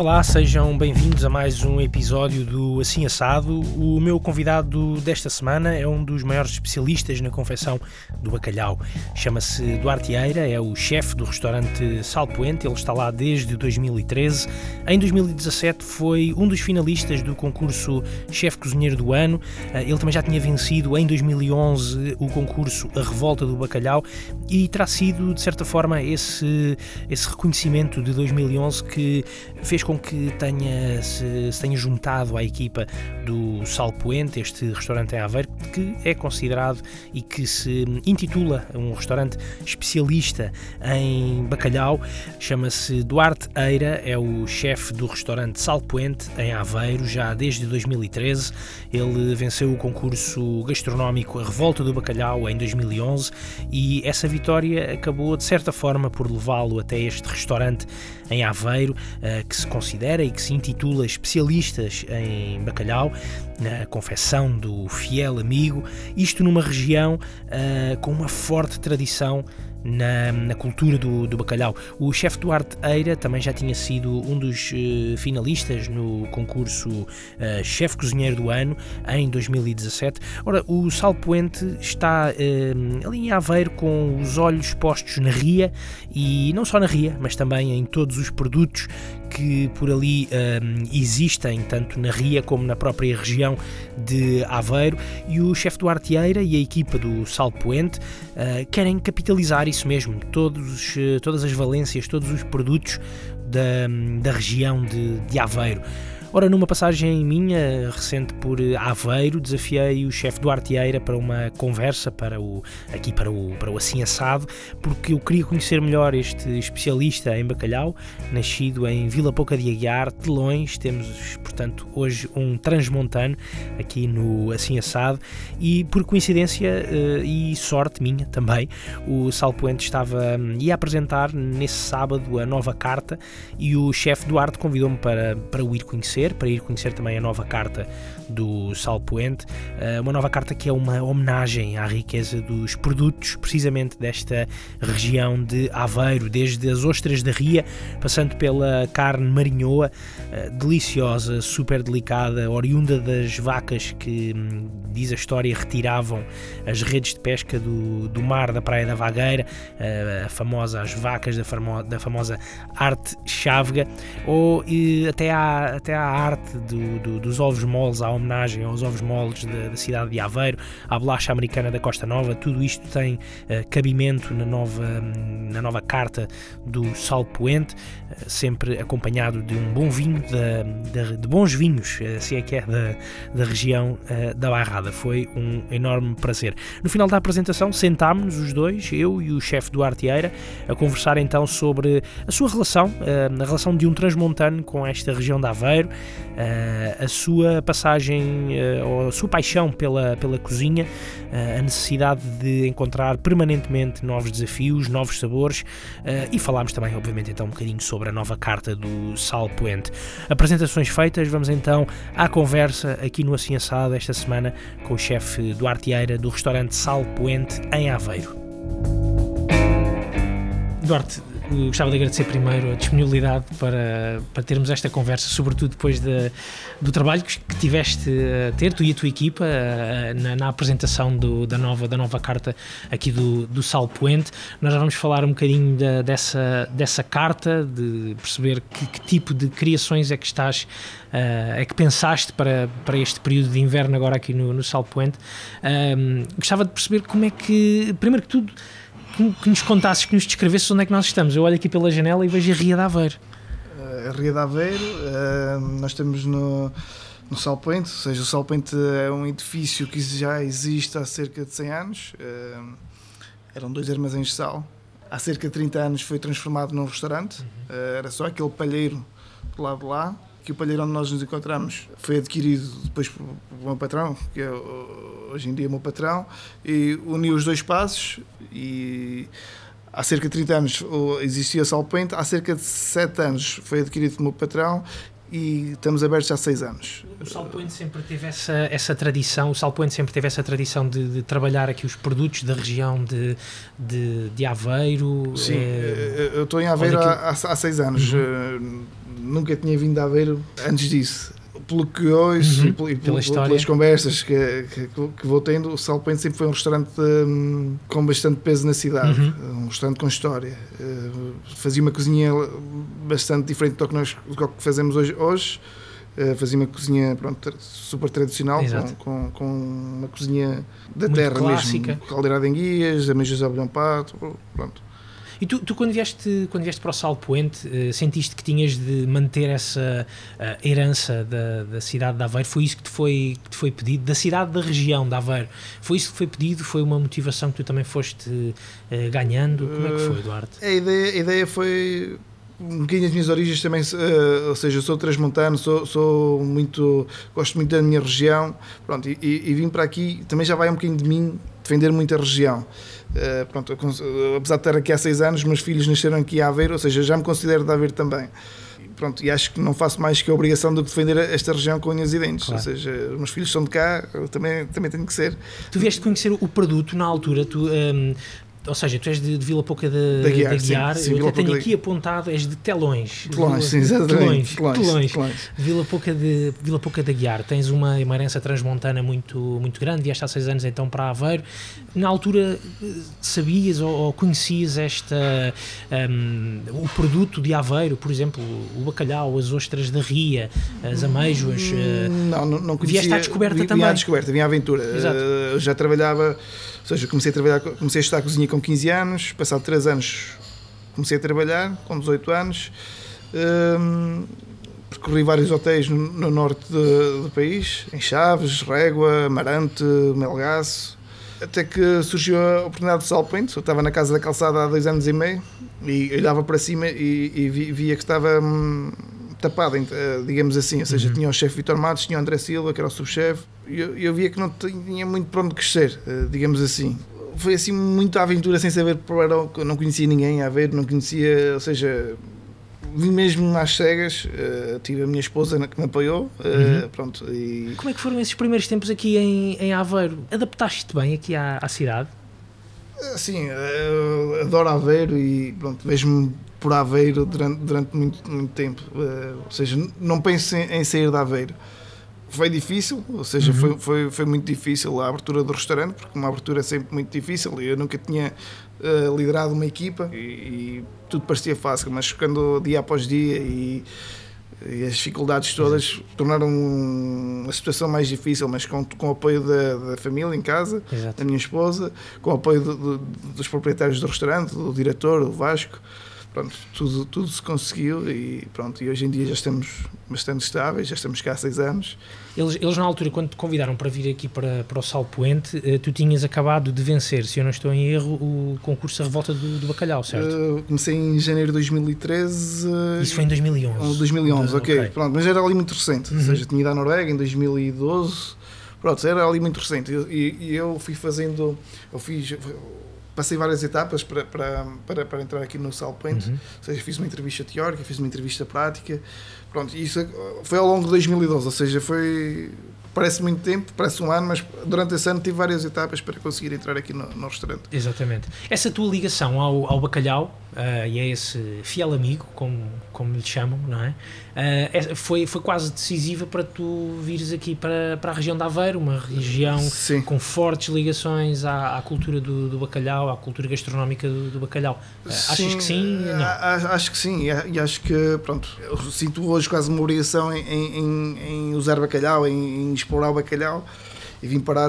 Olá, sejam bem-vindos a mais um episódio do Assim Assado. O meu convidado desta semana é um dos maiores especialistas na confecção do bacalhau. Chama-se Duarte Eira, é o chefe do restaurante Salpoente, ele está lá desde 2013. Em 2017 foi um dos finalistas do concurso Chefe Cozinheiro do Ano. Eh, ele também já tinha vencido em 2011 o concurso A Revolta do Bacalhau e terá sido, de certa forma, esse, esse reconhecimento de 2011 que fez com que tenha, se, se tenha juntado à equipa do Salpoente, este restaurante em Aveiro, que é considerado e que se intitula um restaurante especialista em bacalhau. Chama-se Duarte Eira, é o chefe do restaurante Salpoente em Aveiro, já desde 2013. Ele venceu o concurso gastronómico A Revolta do Bacalhau em 2011 e essa vitória acabou, de certa forma, por levá-lo até este restaurante em Aveiro, eh, que se considera e que se intitula Especialistas em Bacalhau, na confecção do fiel amigo, isto numa região uh, com uma forte tradição na, na cultura do, do, bacalhau. O chefe Duarte Eira também já tinha sido um dos uh, finalistas no concurso uh, Chefe Cozinheiro do Ano em 2017. Ora, o Salpoente está uh, ali em Aveiro com os olhos postos na ria e não só na ria, mas também em todos os produtos que por ali existem, tanto na Ria como na própria região de Aveiro, e o chefe do Arteira e a equipa do Salpoente uh, querem capitalizar isso mesmo, todos, uh, todas as valências, todos os produtos da, da região de, de Aveiro. Ora, numa passagem minha recente por Aveiro, desafiei o chefe Duarte Eira para uma conversa para o, aqui para o, para o Assim Assado, porque eu queria conhecer melhor este especialista em bacalhau, nascido em Vila Pouca de Aguiar, Telões. Temos, portanto, hoje um transmontano aqui no Assim Assado e, por coincidência eh, e sorte minha também, o Salpoente estava hum, ia apresentar nesse sábado a nova carta e o chefe Duarte convidou-me para, para o ir conhecer conhecer, para ir conhecer também a nova carta do Salpoente, eh, uma nova carta que é uma homenagem à riqueza dos produtos, precisamente desta região de Aveiro, desde as ostras da Ria, passando pela carne marinhoa, eh, deliciosa, super delicada, oriunda das vacas que, hum, diz a história, retiravam as redes de pesca do, do mar da Praia da Vagueira, eh, a famosa, as vacas da, famo, da famosa arte chávega, ou até à, até à arte do, do, dos ovos moles, à homenagem aos ovos moles da, da, cidade de Aveiro, à bolacha americana da Costa Nova, tudo isto tem uh, cabimento na nova, na nova carta do Sal Poente, uh, sempre acompanhado de um bom vinho, de, bons vinhos, uh, se é que é da, da região da Barrada. Foi um enorme prazer. No final da apresentação, sentámos-nos os dois, eu e o chefe Duarte Eira, a conversar então sobre a sua relação, a relação de um transmontano com esta região de Aveiro, a sua passagem uh, ou a sua paixão pela, pela cozinha, uh, a necessidade de encontrar permanentemente novos desafios, novos sabores e falámos também, obviamente, então um bocadinho sobre a nova carta do Sal Puente. Apresentações feitas, vamos então à conversa aqui no Assim Assado esta semana com o chefe Duarte Eira do restaurante Sal Puente em Aveiro. Duarte, gostava de agradecer primeiro a disponibilidade para, para termos esta conversa, sobretudo depois de, do trabalho que, tiveste a ter, tu e a tua equipa, na, na apresentação do, da, nova, da nova carta aqui do, do Sal Puente. Nós já vamos falar um bocadinho da, dessa, dessa carta, de perceber que, que tipo de criações é que estás Uh, é que pensaste para, para este período de inverno agora aqui no, no Sal Puente. Um, gostava de perceber como é que, primeiro que tudo, que, que nos contasses, que nos descrevesses onde é que nós estamos. Eu olho aqui pela janela e vejo a Ria de Aveiro. Uh, a Ria de Aveiro, uh, nós estamos no, no Salpoente, ou seja, o Salpoente é um edifício que já existe há cerca de 100 anos. Uh, eram dois armazéns de sal. Há cerca de 30 anos foi transformado num restaurante. Uhum. era só aquele palheiro do lado de lá que o palheiro onde nós nos encontramos foi adquirido depois por, por meu patrão, que é hoje em dia meu patrão, e uniu os dois espaços e há cerca de 30 anos existia Salpointe, há cerca de 7 anos foi adquirido pelo meu patrão e estamos abertos há seis anos. O Salpoente sempre teve essa, essa tradição, o Salpoente sempre teve essa tradição de, de trabalhar aqui os produtos da região de, de, de Aveiro. Sim, é, eu estou em Aveiro há, há, seis anos. Uhum. Nunca tinha vindo a Aveiro antes disso pelo que hoje uhum, e, pela pelas conversas que, que, que, vou tendo, o Salpente sempre foi um restaurante um, com bastante peso na cidade, uhum. um restaurante com história. Uh, fazia uma cozinha bastante diferente do que nós do que fazemos hoje. hoje. Uh, fazia uma cozinha pronto, super tradicional, com, com, com, uma cozinha da Muito terra clássica. mesmo, caldeirada em guias, ameijas ao pato, pronto. E tu, tu, quando, vieste, quando vieste para o Sal Poente, uh, sentiste que tinhas de manter essa uh, herança da, da cidade de Aveiro? Foi isso que te foi, que te foi pedido? Da cidade da região de Aveiro? Foi isso que foi pedido? Foi uma motivação que tu também foste uh, ganhando? Como é que foi, Eduardo? A ideia, a ideia foi um bocadinho as minhas origens também, uh, ou seja, eu sou transmontano, sou, sou muito, gosto muito da minha região, pronto, e, e, e, vim para aqui, também já vai um bocadinho de mim defender muito a região. Uh, pronto, apesar de estar aqui há seis anos, meus filhos nasceram aqui a Aveiro, ou seja, já me considero de Aveiro também. Pronto, e acho que não faço mais que a obrigação de defender esta região com unhas e dentes. Claro. Ou seja, os meus filhos são de cá, eu também, também tenho que ser. Tu vieste conhecer o produto na altura, tu um, ehm, ou seja, tu és de, de Vila Pouca de, da Guiar, de Guiar. Sim, sim, eu até tenho aqui apontado, és de Telões. Telões, sim, exatamente. Telões, telões. Vila Pouca de Vila Pouca da Guiar. Tens uma, uma herança transmontana muito, muito grande, vieste há seis anos então para Aveiro. Na altura sabias ou, ou conhecias esta, um, o produto de Aveiro, por exemplo, o bacalhau, as ostras da ria, as ameijoas? Hum, não, não, não conhecia. Vieste à descoberta vi, também. Vinha à descoberta, vinha à aventura. Exato. Uh, já trabalhava seja, comecei a trabalhar, comecei a estudar cozinha com 15 anos, passado 3 anos comecei a trabalhar, com 18 anos. Um, percorri vários hotéis no, no norte de, do país, em Chaves, Régua, Marante, Melgaço, até que surgiu a oportunidade de Salpente. Eu estava na Casa da Calçada há dois anos e meio e olhava para cima e, e via que estava hum, tapado, eh, digamos assim. Ou seja, uhum. tinha o chefe Vitor Matos, tinha o André Silva, que era o subchefe, e eu, eu, via que não tinha muito para onde crescer, eh, digamos assim. Foi assim muita aventura sem saber para não conhecia ninguém a ver, não conhecia, ou seja, vim mesmo às cegas, uh, tive a minha esposa que me apoiou, uh, uhum. pronto. E... Como é que foram esses primeiros tempos aqui em, em Aveiro? Adaptaste-te bem aqui à, à cidade? Sim, adoro Aveiro e pronto, vejo-me por Aveiro durante, durante muito, muito tempo. Uh, ou seja, não penso em, em, sair de Aveiro. Foi difícil, ou seja, uhum. foi, foi, foi muito difícil a abertura do restaurante, porque uma abertura é sempre muito difícil. Eu nunca tinha uh, liderado uma equipa e, e, tudo parecia fácil, mas ficando dia após dia e, e as dificuldades todas tornaram a situação mais difícil, mas com, com o apoio da, da família em casa, Exato. da minha esposa, com o apoio do, do, dos proprietários do restaurante, do diretor, do Vasco pronto, tudo, tudo se conseguiu e pronto, e hoje em dia já estamos bastante estáveis, já estamos cá há seis anos. Eles, eles na altura, quando te convidaram para vir aqui para, para o Sal Poente, eh, tu tinhas acabado de vencer, se eu não estou em erro, o concurso A Revolta do, do Bacalhau, certo? Uh, comecei em janeiro de 2013. Uh, Isso foi em 2011? 2011, uh, ok, okay. Pronto, mas era ali muito recente, uhum. ou seja, tinha ido à Noruega em 2012, pronto, era ali muito recente, e, e eu fui fazendo, eu fiz passei várias etapas para, para, para, para entrar aqui no Salpoint, uhum. ou seja, fiz uma entrevista teórica, fiz uma entrevista prática, pronto, isso foi ao longo de 2012, ou seja, foi parece muito tempo, parece um ano, mas durante esse ano tive várias etapas para conseguir entrar aqui no, no restaurante. Exatamente. Essa tua ligação ao, ao bacalhau uh, e a esse fiel amigo, como, como lhe chamam, não é? Uh, foi, foi quase decisiva para tu vires aqui para, para a região de Aveiro, uma região Sim. com fortes ligações à, à cultura do, do, bacalhau, à cultura gastronómica do, do bacalhau. Uh, achas que sim? Não. Acho que sim, e acho que, pronto, eu sinto hoje quase uma obrigação em, em, em usar bacalhau, em, em explorar o bacalhau e vim parar,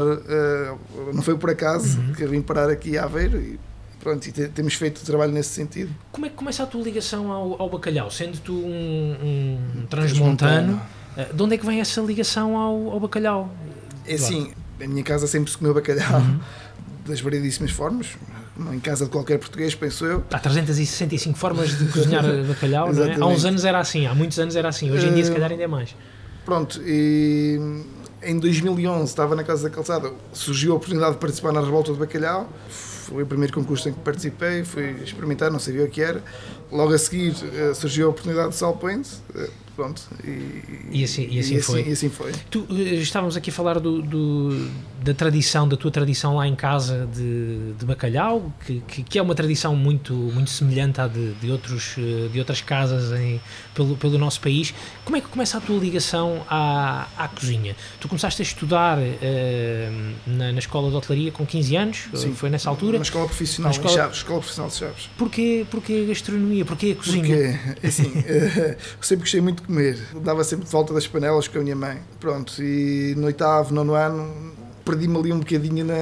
não foi por acaso uhum. que vim parar aqui a Aveiro e pronto, e temos feito trabalho nesse sentido. Como é que começa a tua ligação ao, ao bacalhau? Sendo tu um, um transmontano, uh, de onde é que vem essa ligação ao, ao bacalhau? É assim, a minha casa sempre se comeu bacalhau uhum. das variedíssimas formas, em casa de qualquer português, penso eu. Há 365 formas de cozinhar bacalhau, não é? Há uns anos era assim, há muitos anos era assim, hoje em dia se calhar ainda é mais. Pronto, e em 2011 estava na Casa da Calçada, surgiu a oportunidade de participar na Revolta de Bacalhau, foi o primeiro concurso em que participei, fui experimentar, não sabia o que era. Logo a seguir uh, surgiu a oportunidade de Salpoint, uh, pronto. E, e, assim, e, assim, e foi. Assim, e assim foi. Tu, estávamos aqui a falar do, do, da tradição, da tua tradição lá em casa de, de bacalhau, que, que, que, é uma tradição muito, muito semelhante à de, de, outros, de outras casas em, pelo, pelo nosso país. Como é que começa a tua ligação à, à cozinha? Tu começaste a estudar uh, na, na escola de hotelaria com 15 anos? Sim. Foi nessa altura? Na escola profissional, escola... Chaves, escola profissional de Chaves. Porquê, porquê a gastronomia? Porquê a cozinha? Porque, assim, sempre gostei muito de comer. Dava sempre de volta das panelas com a minha mãe. Pronto, e no oitavo, nono ano, perdi-me ali um bocadinho na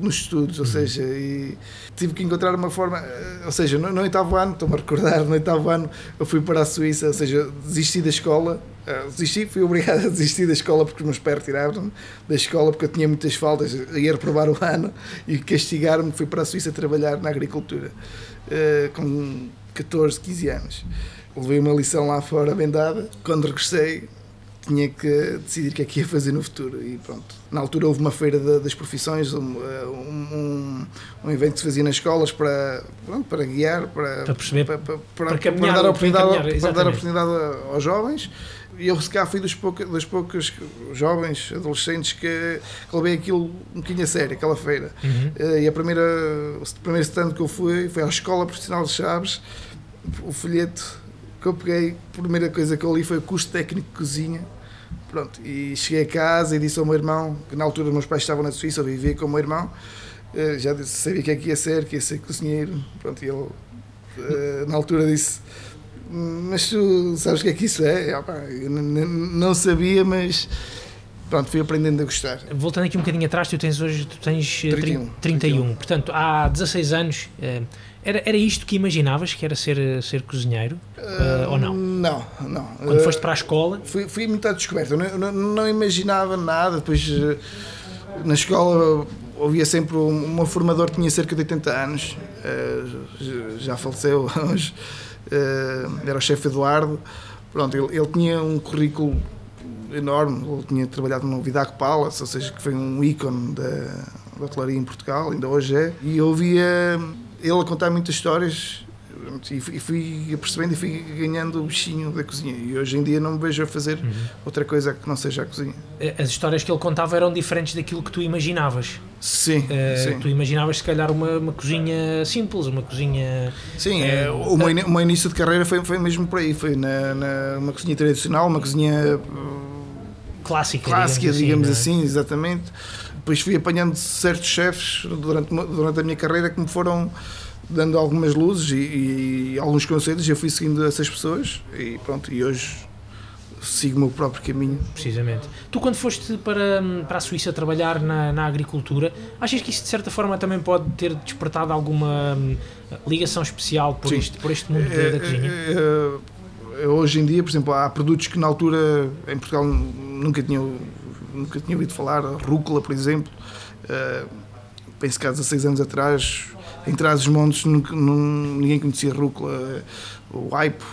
nos estudos, ou seja, e tive que encontrar uma forma, eh, ou seja, no, no oitavo ano, estou-me a recordar, no oitavo ano eu fui para a Suíça, ou seja, desisti da escola, uh, desisti, fui obrigado a desistir da escola porque os meus pais tiraram da escola porque eu tinha muitas faltas, ia reprovar o ano e castigaram-me, fui para a Suíça trabalhar na agricultura, uh, com 14, 15 anos. Levei uma lição lá fora bem dada, quando regressei tinha que decidir o que é que ia fazer no futuro e pronto. Na altura houve uma feira de, das profissões, um, um, um, evento que se fazia nas escolas para, pronto, para guiar, para, para perceber, para, para, para, caminhar, para dar, oportunidade, para dar oportunidade aos jovens. E eu, se cá, fui dos poucos, dos poucos jovens, adolescentes, que, que levei aquilo um bocadinho a sério, aquela feira. Uhum. Eh, e a primeira, o primeiro stand que eu fui foi à Escola Profissional de Chaves, o folheto que eu peguei, a primeira coisa que eu li foi o curso técnico de cozinha. Pronto, e cheguei a casa e disse ao meu irmão, que na altura meus pais estavam na Suíça, eu vivia com o meu irmão, eh, já sabia que é que ia ser, que ia ser cozinheiro. Pronto, e ele eh, na altura disse: Mas tu sabes o que é que isso é? Eu não sabia, mas pronto, fui aprendendo a gostar. Voltando aqui um bocadinho atrás, tu tens hoje tu tens 31, 31. 31. Portanto, há 16 anos. Eh, era, era isto que imaginavas, que era ser, ser cozinheiro? Uh, ou não? Não, não. Quando foste para a escola? Fui, fui muito à descoberta. Não, não, não, imaginava nada. Depois, na escola, havia sempre um, uma formador que tinha cerca de 80 anos. Uh, já faleceu hoje. Uh, era o chefe Eduardo. Pronto, ele, ele tinha um currículo enorme. Ele tinha trabalhado no Vidac Palace, ou seja, que foi um ícone da, da hotelaria em Portugal, ainda hoje é. E eu ouvia ele a contar muitas histórias e fui percebendo e fui ganhando o bichinho da cozinha. E hoje em dia não me vejo a fazer uhum. outra coisa que não seja a cozinha. As histórias que ele contava eram diferentes daquilo que tu imaginavas. Sim, uh, sim. Tu imaginavas se calhar uma, uma cozinha simples, uma cozinha. Sim, uh, o, meu, o meu início de carreira foi, foi mesmo por aí. Foi na, na uma cozinha tradicional, uma cozinha clássica, clássica digamos, digamos assim, assim exatamente depois fui apanhando certos chefes durante, durante a minha carreira que me foram dando algumas luzes e, e alguns conselhos e eu fui seguindo essas pessoas e pronto, e hoje sigo o meu próprio caminho. Precisamente. Tu quando foste para, para a Suíça trabalhar na, na agricultura, achas que isso de certa forma também pode ter despertado alguma hum, ligação especial por, este, por este mundo da, da cozinha? É, é, hoje em dia, por exemplo, há produtos que na altura em Portugal nunca tinham nunca tinha ouvido falar, rúcula, por exemplo. Uh, penso que há 16 anos atrás, em trás montes, nunca, ninguém conhecia rúcula, o aipo,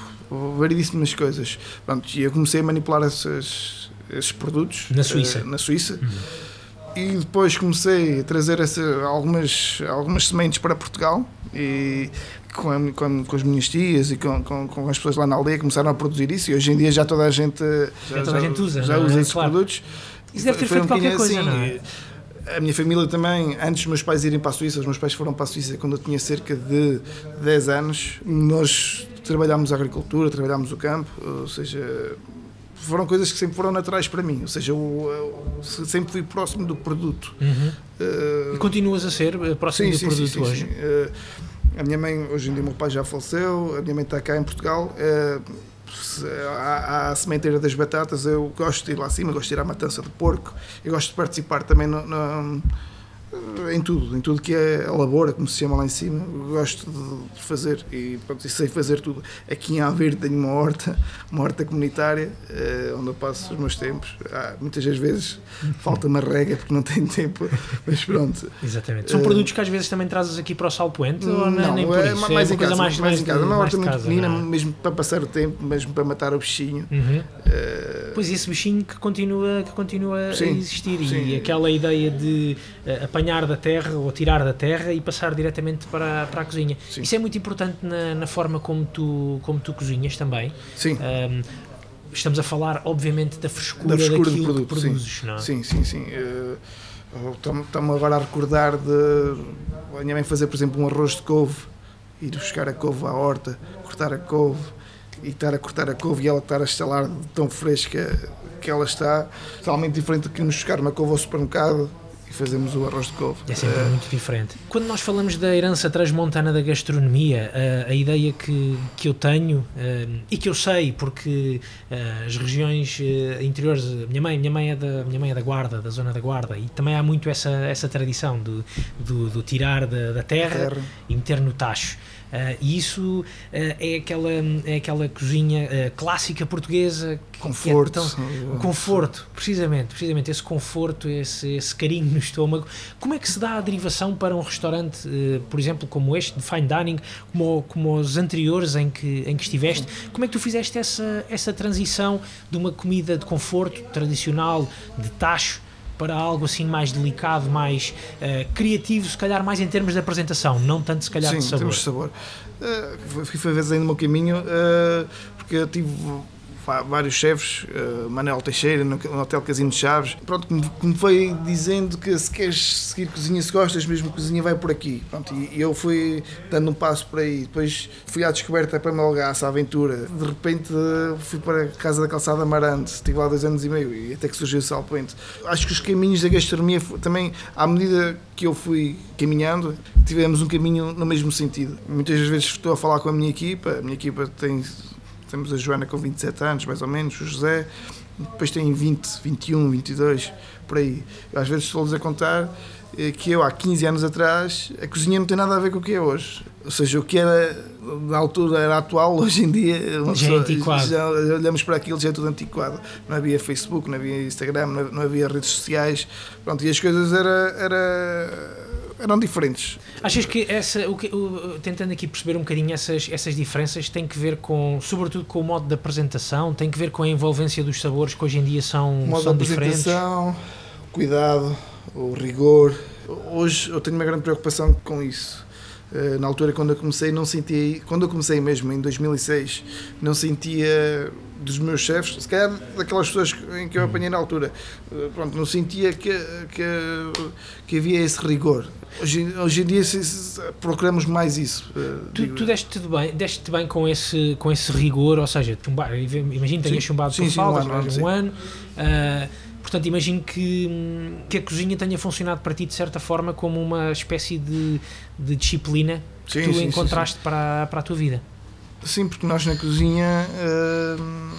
variedíssimas coisas. Pronto, e eu comecei a manipular esses, esses produtos na Suíça. Uh, na Suíça. Uhum. E depois comecei a trazer essa, algumas, algumas sementes para Portugal e com, a, com, com, as minhas tias e com, com, com, as pessoas lá na aldeia começaram a produzir isso e hoje em dia já toda a gente já, já toda a gente usa, já, é? usa esses claro. produtos isso deve ter feito um qualquer coisa, assim, não é? A minha família também, antes dos meus pais irem para a Suíça, os meus pais foram para a Suíça quando eu tinha cerca de 10 anos. Nós trabalhámos a agricultura, trabalhámos o campo, ou seja, foram coisas que sempre foram naturais para mim, ou seja, eu, eu sempre fui próximo do produto. Uhum. Uh, e continuas a ser eh, próximo sim, do sim, produto sim, hoje? Uh, a minha mãe, hoje em dia, o meu pai já faleceu, a minha mãe está cá em Portugal. Uh, à sementeira das batatas, eu gosto de ir lá acima, gosto de ir à matança de porco, eu gosto de participar também no, no em tudo, em tudo que é a labora, como se chama lá em cima, gosto de fazer e, pronto, sei fazer tudo. Aqui em Aveiro tenho uma horta, uma horta comunitária, eh, onde eu passo os meus tempos. Ah, muitas das vezes falta uma rega porque não tenho tempo, mas pronto. Exatamente. São uh, produtos que às vezes também trazes aqui para o Sal Poente? Não, não nem por é, isso? mais é em casa, mais, mais, mais em casa. Uma horta muito pequenina, mesmo para passar o tempo, mesmo para matar o bichinho. Uhum. Uh, esse bichinho que continua, que continua sim, a existir sim. e aquela ideia de uh, apanhar apanhar da terra ou tirar da terra e passar diretamente para, para a cozinha. Sim. Isso é muito importante na, na forma como tu, como tu cozinhas também. Sim. Um, estamos a falar, obviamente, da frescura, Da frescura daquilo produto, que sim. produzes, não é? Sim, sim, sim. Estou-me agora a recordar de a minha mãe fazer, por exemplo, um arroz de couve, ir buscar a couve à horta, cortar a couve e estar a cortar a couve e ela estar a estalar tão fresca que ela está, totalmente diferente do que irmos buscar uma couve ao supermercado e fazemos o arroz de couve. É sempre Eh, muito diferente. Quando nós falamos da herança transmontana da gastronomia, a, a ideia que, que eu tenho eh, e que eu sei, porque as regiões interiores, minha mãe, minha mãe é da minha mãe é da Guarda, da zona da Guarda, e também há muito essa essa tradição do, do, do tirar da, da terra, terra. e meter no tacho. Eh, e isso eh, é aquela é aquela cozinha eh, clássica portuguesa que- Conforto. é tão- conforto, precisamente, precisamente esse conforto, esse, esse carinho no estômago. Como é que se dá a derivação para um restaurante, por exemplo, como este, de fine dining, como, como os anteriores em que, em que estiveste? Como é que tu fizeste essa, essa transição de uma comida de conforto tradicional, de tacho, para algo assim mais delicado, mais eh, criativo, se calhar mais em termos de apresentação, não tanto se calhar Sim, de sabor? temos sabor. Eh, fui fazendo o meu caminho eh, porque eu tive vários chefes, eh, Manel Teixeira no, Hotel Casino de Chaves, pronto, que me, foi dizendo que se queres seguir cozinha, se gostas mesmo cozinha, vai por aqui. Pronto, e, eu fui dando um passo por aí. Depois fui à descoberta para Melgaço, à aventura. De repente fui para a Casa da Calçada Amarante, estive lá dois anos e meio e até que surgiu o Salpointe. Acho que os caminhos da gastronomia também, à medida que eu fui caminhando, tivemos um caminho no mesmo sentido. Muitas vezes estou a falar com a minha equipa, a minha equipa tem, temos a Joana com 27 anos, mais ou menos, o José, depois tem 20, 21, 22, por aí. Eu, às vezes estou-lhes a contar eh, que eu, há 15 anos atrás, a cozinha não tem nada a ver com o que é hoje. Ou seja, o que era na altura era atual, hoje em dia Já é antiquado. já olhamos para aquilo, já é tudo antiquado. Não havia Facebook, não havia Instagram, não havia, não havia redes sociais. Pronto, e as coisas era, era, eram diferentes. Achas que essa, o que, o- tentando aqui perceber um bocadinho essas, essas diferenças, tem que ver com, sobretudo com o modo de apresentação, tem que ver com a envolvência dos sabores que hoje em dia são, O modo são de diferentes? apresentação, o cuidado, o rigor. Hoje eu tenho uma grande preocupação com isso. Eh, Na altura, quando eu comecei, não sentia. Quando eu comecei mesmo, em 2006, não sentia dos meus chefes, se calhar daquelas pessoas em que eu apanhei na altura, eh, pronto, não sentia que, que, que havia esse rigor. Hoje, hoje em dia se- procuramos mais isso. eh, Tu, tu deste-te bem, deste bem com esse, com esse rigor, ou seja, chumbar, imagino que tenhas chumbado Sim, por sim, faltas, um ano, um ano. ah, portanto, imagino que, que a cozinha tenha funcionado para ti de certa forma como uma espécie de, de disciplina que Sim, tu encontraste Para, para a tua vida. Sim, porque nós na cozinha hum,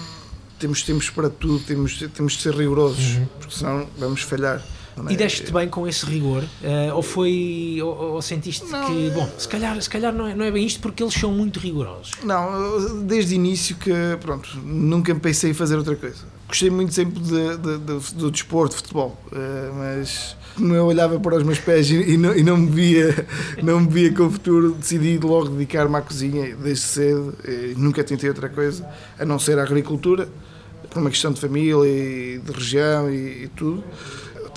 temos tempos para tudo, temos, temos de ser rigorosos, Uhum. porque senão vamos falhar. E deste bem com esse rigor? eh, ou foi. Ou, ou sentiste Não, que. Bom, se calhar, se calhar não, é, não é bem isto porque eles são muito rigorosos. Não, desde o início que, pronto, nunca pensei em fazer outra coisa. Gostei muito sempre de, de- de- do desporto, de futebol, eh, mas como eu olhava para os meus pés e, e não, e não me via, não me via com o futuro, decidi logo dedicar-me à cozinha desde cedo. nunca tentei outra coisa, a não ser a agricultura, por uma questão de família e de região e, e tudo.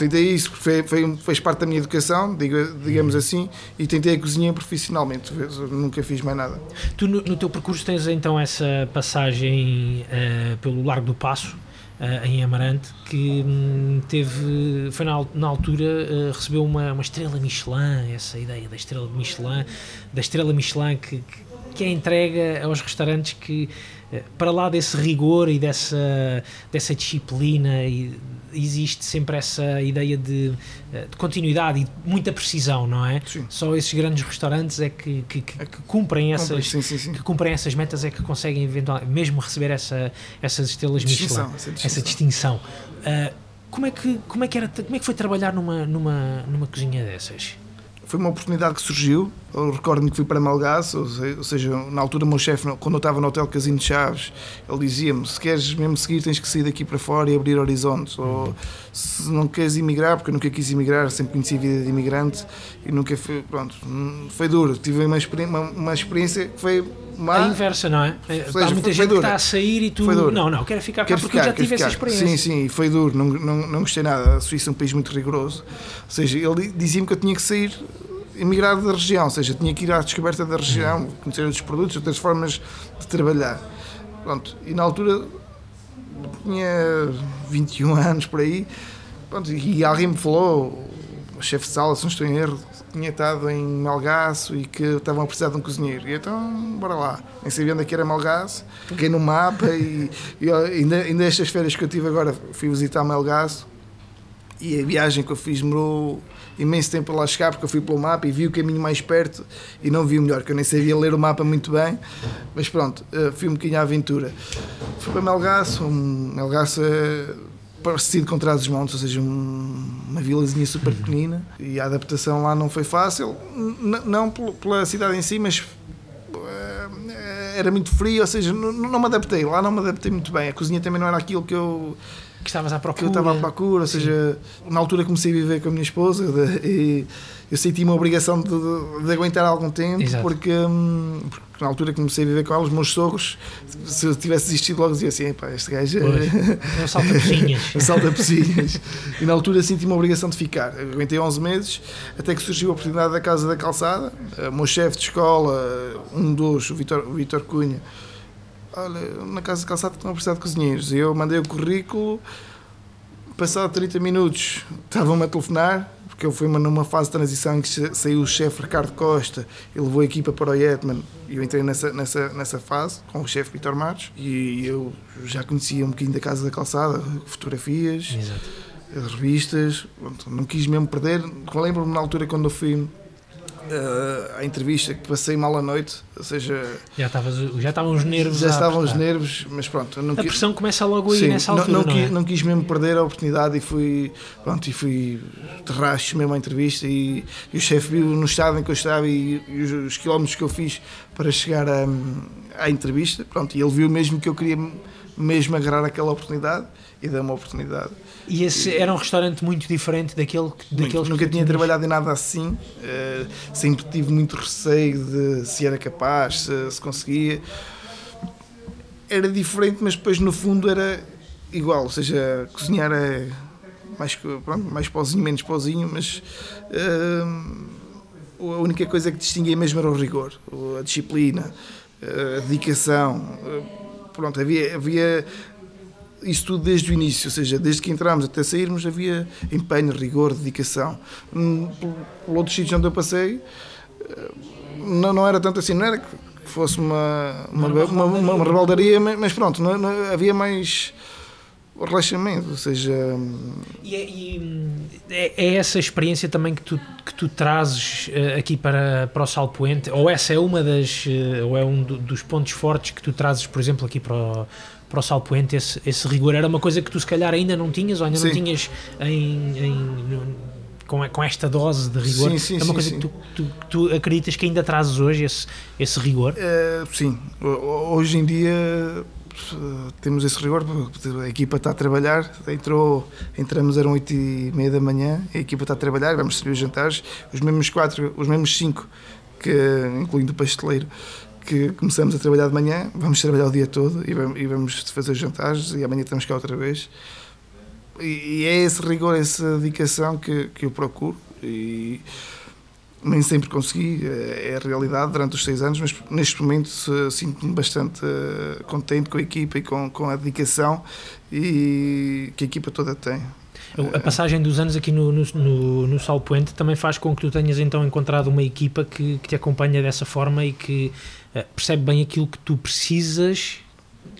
Tentei isso, porque foi, foi, um- fez parte da minha educação, diga- digamos assim, e tentei a cozinha profissionalmente, nunca fiz mais nada. Tu, no, no teu percurso, tens então essa passagem eh, pelo Largo do Passo, eh, em Amarante, que hum, teve. Foi na, na altura. eh, recebeu uma, uma estrela Michelin, essa ideia da estrela Michelin, da estrela Michelin que, que que é entrega aos restaurantes que, para lá desse rigor e dessa, dessa disciplina, e existe sempre essa ideia de, eh, de continuidade e muita precisão, não é? Sim. Só esses grandes restaurantes é que, que, que- que cumprem essas, Sim, sim, sim. que cumprem essas metas é que conseguem eventualmente mesmo receber essa, essas estrelas Distinção, Michelin, essa distinção. essa distinção. Ah, como é que como é que era como é que foi trabalhar numa numa numa cozinha dessas? Foi uma oportunidade que surgiu. Eu recordo-me que fui para Malgaço, ou seja, na altura o meu chefe, quando eu estava no Hotel Casino de Chaves, ele dizia-me, se queres mesmo seguir tens que sair daqui para fora e abrir horizontes, ou se não queres emigrar, porque eu nunca quis emigrar, sempre conheci a vida de imigrante e nunca foi, pronto, foi duro, tive uma, uma, uma experiência que foi má. A inversa, não é? é seja, Há muita foi, gente foi que está a sair e tu, não, não, quero ficar quero cá porque ficar, já tive ficar. essa experiência. Sim, sim, foi duro, não, não, não gostei nada, a Suíça é um país muito rigoroso, ou seja, ele dizia-me que eu tinha que sair emigrar da região, ou seja, tinha que ir à descoberta da região, conhecer outros produtos, outras formas de trabalhar. Pronto, e na altura tinha 21 anos por aí, pronto, e alguém me falou, o chefe de sala, se não estou em erro, tinha estado em Malgaço e que estavam a precisar de um cozinheiro. E então, bora lá. Nem sabia onde é que era Malgaço, peguei no mapa e, e ainda, ainda estas férias que eu tive agora fui visitar Malgaço e a viagem que eu fiz demorou imenso tempo a lá chegar porque eu fui pelo mapa e vi o caminho mais perto e não vi o melhor, que eu nem sabia ler o mapa muito bem, mas pronto, eh, fui um bocadinho à aventura. Fui para Melgaço, um, Melgaço é parecido com Trás dos Montes, ou seja, um, uma vilazinha super pequenina. E a adaptação lá não foi fácil, não pela cidade em si, mas eh, era muito frio, ou seja, não, não me adaptei, lá não me adaptei muito bem, a cozinha também não era aquilo que eu que estavas à procura. Que eu estava à procura, ou seja, na altura comecei a viver com a minha esposa de, e eu senti uma obrigação de, de, de aguentar algum tempo, porque, hum, porque, na altura comecei a viver com ela, os meus sogros, se eu tivesse desistido logo dizia assim, pá, este gajo é... salta pecinhas. salta pecinhas. e na altura senti uma obrigação de ficar. Eu aguentei 11 meses, até que surgiu a oportunidade da Casa da Calçada, o meu chefe de escola, um dos, o Vitor Cunha, olha, na casa de calçado estão a precisar de cozinheiros. E eu mandei o currículo, passado 30 minutos estavam-me a telefonar, porque eu fui numa fase de transição em que saiu o chefe Ricardo Costa e levou a equipa para o Yetman e eu entrei nessa, nessa, nessa fase com o chefe Vitor Matos e eu já conhecia um bocadinho da Casa da Calçada, fotografias, Exato. revistas, não quis mesmo perder. Lembro-me na altura quando eu fui uh, a entrevista que passei mal à noite, ou seja. Já, estavas, já estavam os nervos. Já estavam os nervos, mas pronto. Não a pressão começa logo aí sim, nessa altura. Não, não, quis, é? não quis mesmo perder a oportunidade e fui, pronto, e fui racho mesmo à entrevista. E, e o chefe viu no estado em que eu estava e, e os, os, quilómetros que eu fiz para chegar a, à entrevista. Pronto, e ele viu mesmo que eu queria mesmo agarrar aquela oportunidade e deu uma oportunidade. E esse era um restaurante muito diferente daquele, daqueles Nunca tinha trabalhado em nada assim, uh, sempre tive muito receio de se era capaz, se, se conseguia. Era diferente, mas depois no fundo era igual, ou seja, cozinhar é mais, pronto, mais pozinho, menos pozinho, mas uh, a única coisa que distinguia mesmo era o rigor, a disciplina, a dedicação. Uh, pronto, havia, havia isso tudo desde o início, ou seja, desde que entramos até sairmos havia empenho, rigor, dedicação. Hum, por outros sítios onde eu passei, eh, não, não era tanto assim, não era que fosse uma, uma, uma, uma, uma rebaldaria, mas pronto, não, não, havia mais relaxamento, ou seja... E, é, e é, é, essa experiência também que tu, que tu trazes uh, aqui para, para o Salpoente, ou essa é uma das, uh, ou é um do, dos pontos fortes que tu trazes, por exemplo, aqui para o, para o Salpoente, esse, esse rigor, era uma coisa que tu se calhar ainda não tinhas, ou ainda sim. não tinhas em, em com, com esta dose de rigor, sim, sim, é uma coisa que tu, tu, tu, acreditas que ainda trazes hoje, esse, esse rigor? Uh, sim, hoje em dia temos esse rigor, a equipa está a trabalhar, entrou, entramos eram 8 e meia da manhã, a equipa está a trabalhar, vamos servir os jantares, os mesmos quatro, os mesmos cinco, que, incluindo o pasteleiro, que começamos a trabalhar de manhã, vamos trabalhar o dia todo e vamos, fazer jantares e amanhã estamos cá outra vez. E, é esse rigor, essa dedicação que, que eu procuro e nem sempre consegui, é, é a realidade durante os seis anos, mas neste momento sinto-me bastante eh, contente com a equipa e com, com a dedicação e que a equipa toda tem. A passagem dos anos aqui no, no, no, no Salpoente também faz com que tu tenhas então encontrado uma equipa que, que te acompanha dessa forma e que uh, percebe bem aquilo que tu precisas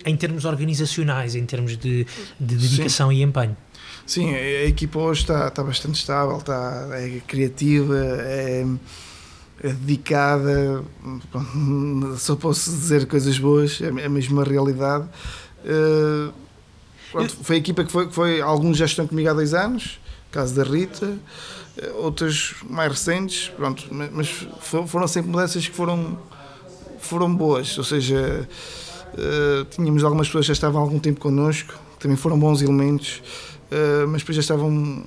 em termos organizacionais, em termos de, de dedicação Sim. e empenho. Sim, a equipa hoje está, está bastante estável, está, é criativa, é, é dedicada, só posso dizer coisas boas, é, é mesmo a realidade. Uh, pronto, foi a equipa que foi, que foi, alguns já estão comigo há dois anos, caso da Rita, outras mais recentes, pronto, mas foram sempre mudanças que foram, foram boas, ou seja, tínhamos algumas pessoas que já estavam há algum tempo connosco, também foram bons elementos, mas depois já estavam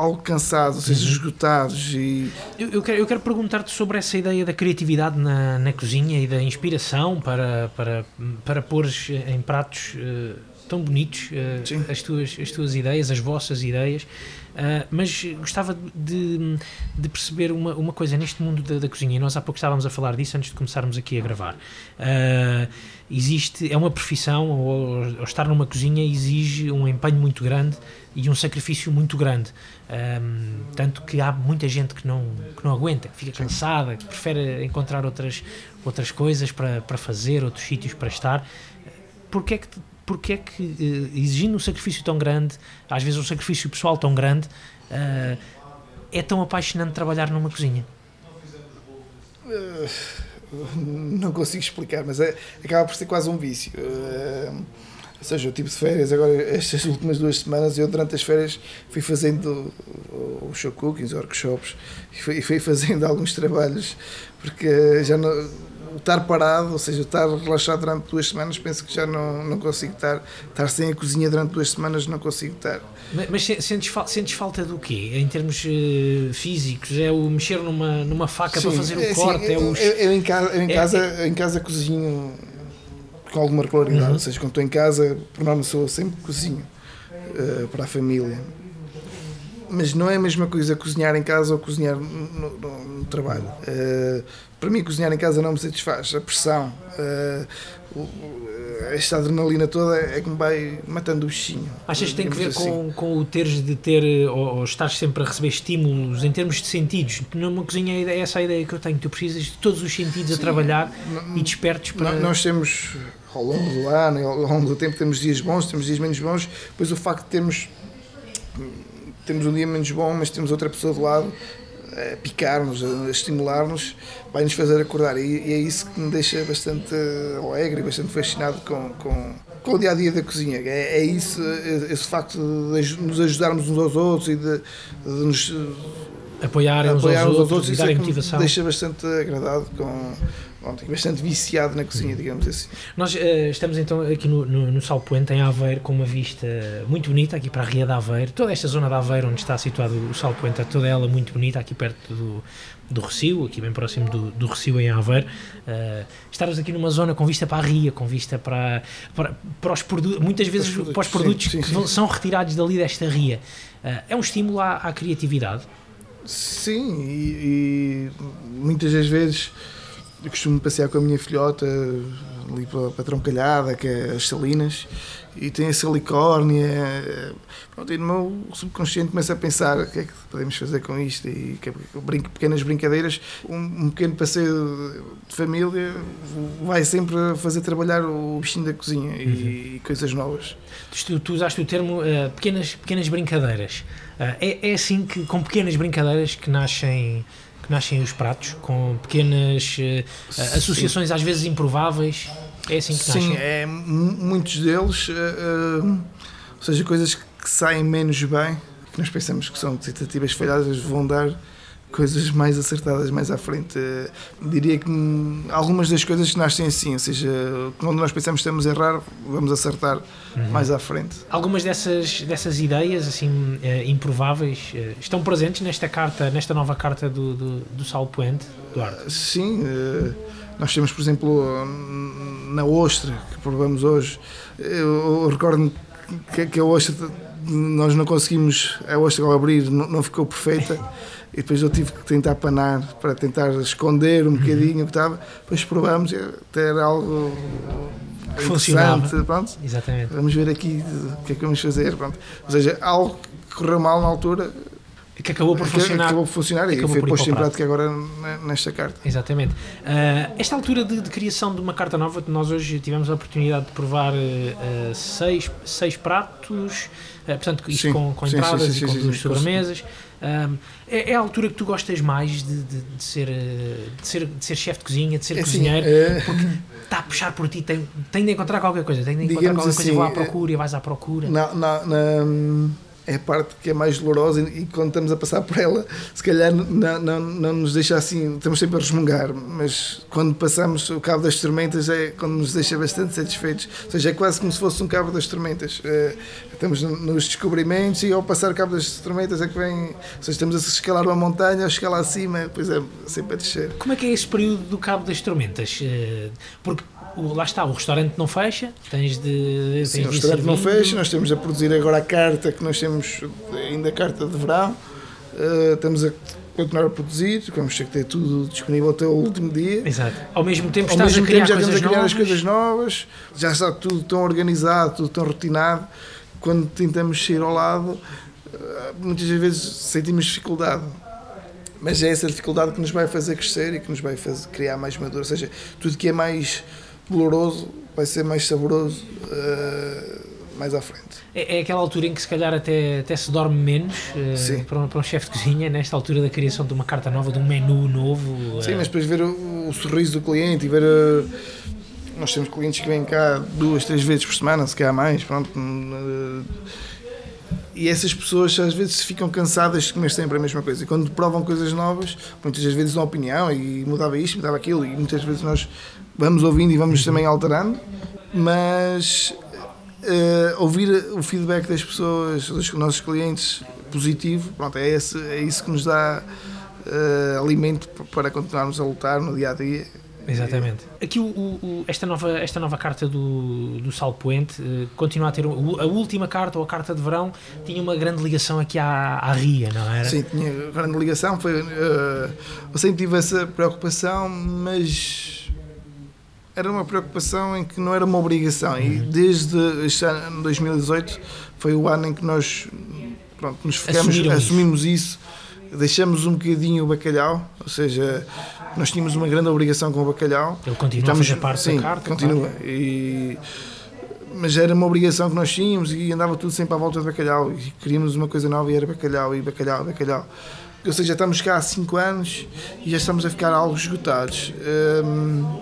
algo cansados, ou seja, uhum. esgotados. E... Eu, eu quero, quero perguntar-te sobre essa ideia da criatividade na, na cozinha e da inspiração para, para, para pôr em pratos uh, tão bonitos uh, as, tuas, as tuas ideias, as vossas ideias. Uh, mas gostava de, de, perceber uma, uma coisa neste mundo da, da, cozinha, e nós há pouco estávamos a falar disso antes de começarmos aqui a gravar. Uh, existe, é uma profissão, ou, ou, estar numa cozinha exige um empenho muito grande e um sacrifício muito grande. Um, tanto que há muita gente que não, que não aguenta, que fica cansada, que prefere encontrar outras, outras coisas para, para fazer, outros sítios para estar. Porquê é que porque é que, uh, exigindo um sacrifício tão grande, às vezes um sacrifício pessoal tão grande, uh, é tão apaixonante trabalhar numa cozinha? Uh, não consigo explicar, mas é, acaba por ser quase um vício. ou seja, eu tive de férias agora, estas últimas duas semanas, eu durante as férias fui fazendo os show cookings, workshops, e fui, fui fazendo alguns trabalhos, porque já não estar parado, ou seja, estar relaxado durante duas semanas, penso que já não, não consigo estar. Estar sem a cozinha durante duas semanas, não consigo estar. Mas, mas sentes, sentes falta do quê? Em termos uh, físicos? É o mexer numa, numa faca sim, para fazer o é, corte? Sim, é os... eu, eu, em casa, eu em, é, casa, é... em casa cozinho com alguma regularidade, uhum. ou seja, quando estou em casa, por norma sou sempre cozinho uh, para a família mas não é a mesma coisa cozinhar em casa ou cozinhar no, no, no trabalho. Uh, para mim, cozinhar em casa não me satisfaz. A pressão, uh, esta adrenalina toda é que me vai matando o bichinho. Achas que tem que ver assim. com, com o teres de ter ou, ou estar sempre a receber estímulos em termos de sentidos? Numa cozinha é essa a ideia que eu tenho. Tu precisas de todos os sentidos Sim. a trabalhar não, e despertos para. Nós temos ao longo do ano, ao longo do tempo, temos dias bons, temos dias menos bons, pois o facto de termos temos um dia menos bom, mas temos outra pessoa do lado a picar-nos, a estimular-nos, vai nos fazer acordar. E, e, é isso que me deixa bastante alegre e bastante fascinado com, com, com o dia a dia da cozinha. É, é isso, esse facto de nos ajudarmos uns aos outros e de, de nos apoiar uns aos, aos outros, outros e dar é motivação. deixa bastante agradado com Pronto, bastante viciado na cozinha, digamos assim. Nós uh, estamos então aqui no, no, no Salpoente, em Aveiro, com uma vista muito bonita aqui para a Ria de Aveiro. Toda esta zona de Aveiro, onde está situado o Salpoente, toda ela muito bonita, aqui perto do, do Recio, aqui bem próximo do, do Recio, em Aveiro. Uh, estarmos aqui numa zona com vista para a Ria, com vista para, para, para os produtos, muitas vezes para os produtos, para os produtos sim, sim, que sim. são retirados dali desta Ria. Uh, é um estímulo à, à criatividade? Sim, e, e muitas das vezes eu costumo passear com a minha filhota ali para, para a Troncalhada, que é as Salinas, e tem essa licórnia. É, pronto, e no meu subconsciente começa a pensar o que é que podemos fazer com isto e que, brinco, pequenas brincadeiras. Um, um, pequeno passeio de família vai sempre fazer trabalhar o bichinho da cozinha e, uhum. e coisas novas. Tu, tu usaste o termo uh, pequenas, pequenas brincadeiras. Uh, é, é assim que, com pequenas brincadeiras, que nascem nascem os pratos, com pequenas uh, associações às vezes improváveis. É assim que Sim, é, muitos deles, uh, uh, ou seja, coisas que saem menos bem, que nós pensamos que são tentativas falhadas, vão dar coisas mais acertadas mais à frente. Diria que hum, algumas das coisas que nascem assim, ou seja, quando nós pensamos que estamos a errar, vamos acertar uhum. mais à frente. Algumas dessas, dessas ideias assim eh, improváveis eh, estão presentes nesta carta, nesta nova carta do, do, do Sal Puente, Eduardo? Sim, eh, nós temos, por exemplo, na ostra que provamos hoje, eu, recordo-me que, que a ostra nós não conseguimos, a ostra ao abrir não, não ficou perfeita e depois eu tive que tentar panar para tentar esconder um bocadinho o que estava. Depois provamos, até era algo interessante. Pronto. Exatamente. Vamos ver aqui o que é que vamos fazer. Pronto. Ou seja, algo que correu mal na altura. Que acabou por funcionar. Acabou por funcionar e foi posto em prática agora nesta carta. Exatamente. Uh, esta altura de, de, criação de uma carta nova, nós hoje tivemos a oportunidade de provar uh, seis, seis pratos, uh, portanto, isto sim, com, com entradas sim, sim, e com duas sobremesas. Um, é, é, a altura que tu gostas mais de, de, de ser, de ser, de ser chefe de cozinha, de ser é cozinheiro, assim, porque está a puxar por ti, tem, tem de encontrar qualquer coisa, tem de encontrar qualquer assim, coisa, vou à procura e vais à procura. Na, na, na, é a parte que é mais dolorosa e, e quando estamos a passar por ela, se calhar não, não, não nos deixa assim, estamos sempre a resmungar, mas quando passamos o Cabo das Tormentas é quando nos deixa bastante satisfeitos, ou seja, é quase como se fosse um Cabo das Tormentas. É, estamos nos descobrimentos e ao passar o Cabo das Tormentas é que vem, ou seja, estamos a escalar uma montanha, a chegar lá acima, depois é sempre a descer. Como é que é esse período do Cabo das Tormentas? Eh, porque o, lá está, o restaurante não fecha, tens de. Sim, o restaurante não fecha, nós temos a produzir agora a carta, que nós temos ainda a carta de verão, Uh, estamos a continuar a produzir, vamos ter que ter tudo disponível até o último dia. Exato. Ao mesmo tempo Ao estás mesmo a criar tempo já estamos a criar novas. as coisas novas, já está tudo tão organizado, tudo tão rotinado. Quando tentamos sair ao lado, uh, muitas vezes sentimos dificuldade. Mas é essa dificuldade que nos vai fazer crescer e que nos vai fazer criar mais maduro. Ou seja, tudo que é mais doloroso vai ser mais saboroso uh, mais à frente. É, é aquela altura em que se calhar até, até se dorme menos Sim. para um, para um chefe de cozinha, nesta altura da criação de uma carta nova, de um menu novo. Sim, eh, mas depois ver o, o sorriso do cliente e ver. uh, nós temos clientes que vêm cá duas, três vezes por semana, se calhar mais, pronto. E essas pessoas às vezes ficam cansadas comer sempre a mesma coisa. E quando provam coisas novas, muitas das vezes dão opinião e mudava isto, mudava aquilo. E muitas vezes nós vamos ouvindo e vamos também alterando. Mas uh, ouvir o feedback das pessoas, dos nossos clientes, positivo, pronto, é, esse, é isso que nos dá uh, alimento para continuarmos a lutar no dia a dia. Exatamente. Aqui o, o- esta, nova, esta nova carta do, do Sal Poente eh, continua a ter. o- A última carta, ou a carta de verão, tinha uma grande ligação aqui à, à Ria, não era? Sim, tinha grande ligação. Foi, uh, eu sempre tive essa preocupação, mas era uma preocupação em que não era uma obrigação. E desde este ano, 2018 foi o ano em que nós pronto, nos isso. assumimos isso, deixamos um bocadinho o bacalhau, ou seja, nós tínhamos uma grande obrigação com o bacalhau. Ele continua Estamos- a fazer parte sim, da carta. continua. E- mas era uma obrigação que nós tínhamos e andava tudo sempre à volta de bacalhau. E queríamos uma coisa nova e era bacalhau, e bacalhau, bacalhau. Ou seja, estamos cá há 5 anos e já estamos a ficar algo esgotados. Hum,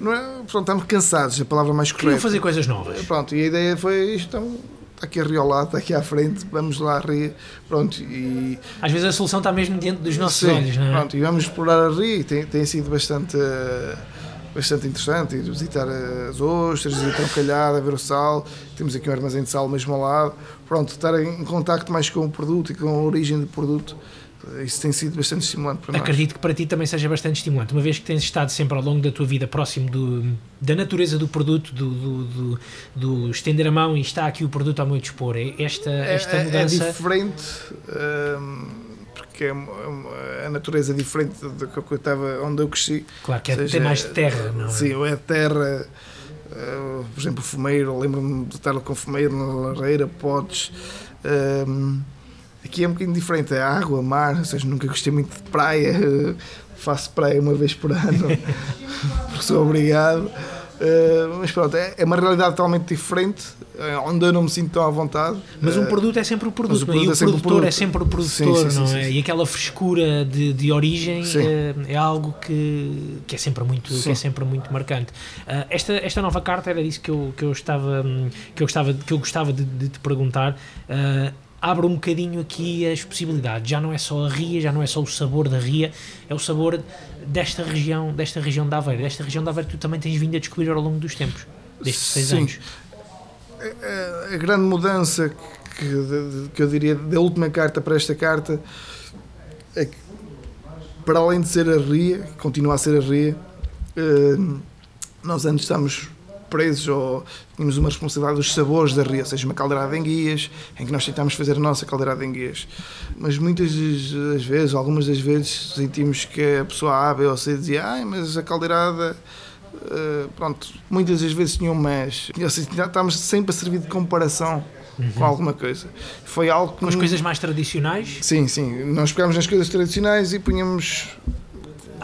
não é, pronto, estamos cansados, a palavra mais Queriam correta. fazer coisas novas. Pronto, e a ideia foi isto, então, está aqui a Rio está aqui à frente, vamos lá a Rio, pronto, e Às vezes a solução está mesmo diante dos nossos Sim, olhos, não é? Pronto, e vamos explorar a Rio e tem, tem sido bastante, bastante interessante. Ir visitar as ostras, ir a calhada, ver o sal. Temos aqui um armazém de sal mesmo ao lado. Pronto, estar em contacto mais com o produto e com a origem do produto. Isso tem sido bastante estimulante para nós. Acredito que para ti também seja bastante estimulante, uma vez que tens estado sempre ao longo da tua vida próximo do, da natureza do produto, do, do, do- do estender a mão e está aqui o produto ao meu dispor. É Esta, É, esta é- é mudança. diferente, hum, porque é a natureza é diferente do que eu estava, onde eu cresci. claro que é, seja, mais de terra, não é? Sim, é terra, eh, por exemplo, fumeiro, lembro-me de estar com fumeiro na lareira, potes. ehm, aqui é um bocadinho diferente, é água, mar, ou seja, nunca gostei muito de praia, eh, faço praia uma vez por ano, porque sou obrigado. Eh, mas pronto, é, é uma realidade totalmente diferente, eh, onde eu não me sinto tão à vontade. Mas um produto é sempre o produto, mas o é? e produto o é o produtor é produto. sempre o produtor, Sim, sim, não sim, é? sim. E aquela frescura de, de origem eh, é, algo que, que, é sempre muito, que é sempre muito marcante. Ah, esta, esta nova carta era disso que eu, que eu, estava, hum, que eu, gostava, que eu gostava de, de te perguntar. Ah, abre um bocadinho aqui as possibilidades. Já não é só a ria, já não é só o sabor da ria, é o sabor desta região, desta região da Aveiro. Desta região da Aveiro que tu também tens vindo a descobrir ao longo dos tempos, destes seis Sim. anos. a, a grande mudança que, de- que eu diria da última carta para esta carta é que, para além de ser a RIA, continua a ser a RIA, eh, nós antes estamos presos ou tínhamos uma responsabilidade dos sabores da RIA, ou seja, uma caldeirada de enguias, em que nós tentámos fazer a nossa caldeirada de enguias. Mas muitas das vezes, algumas das vezes, sentimos que a pessoa A, B ou C dizia, ai, mas a caldeirada Uh, pronto, muitas das vezes tinham mas ou seja, estávamos sempre a servir de comparação com alguma coisa. Foi algo que Com as coisas mais tradicionais, Sim, sim. Nós pegámos nas coisas tradicionais e punhamos.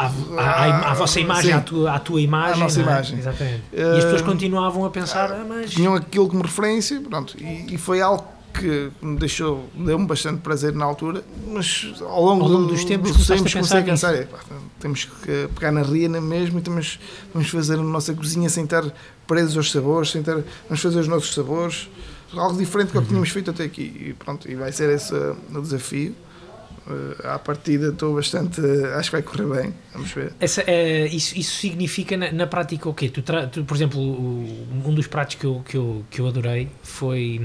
À, à, à- à vossa imagem, Sim. à tua, tua imagem. À nossa é? imagem. Exatamente. Eh, e as pessoas continuavam a pensar, ah, mas. Tinham aquilo como referência, pronto. E, e foi algo que me deixou, deu-me bastante prazer na altura, mas ao longo, Ao longo do- dos tempos dos a comecei a pensar "Epá, temos que pegar na riana mesmo e temos, vamos fazer a nossa cozinha sem estar presos aos sabores, sem estar, vamos fazer os nossos sabores. algo diferente do que tínhamos feito até aqui. E pronto, e vai ser esse uh, o desafio. Uh, à partida estou bastante. Acho que vai correr bem. Vamos ver. Essa, é, isso, isso significa na, na prática o quê? Tu, tu, por exemplo, o, um dos pratos que eu, que eu, que eu adorei foi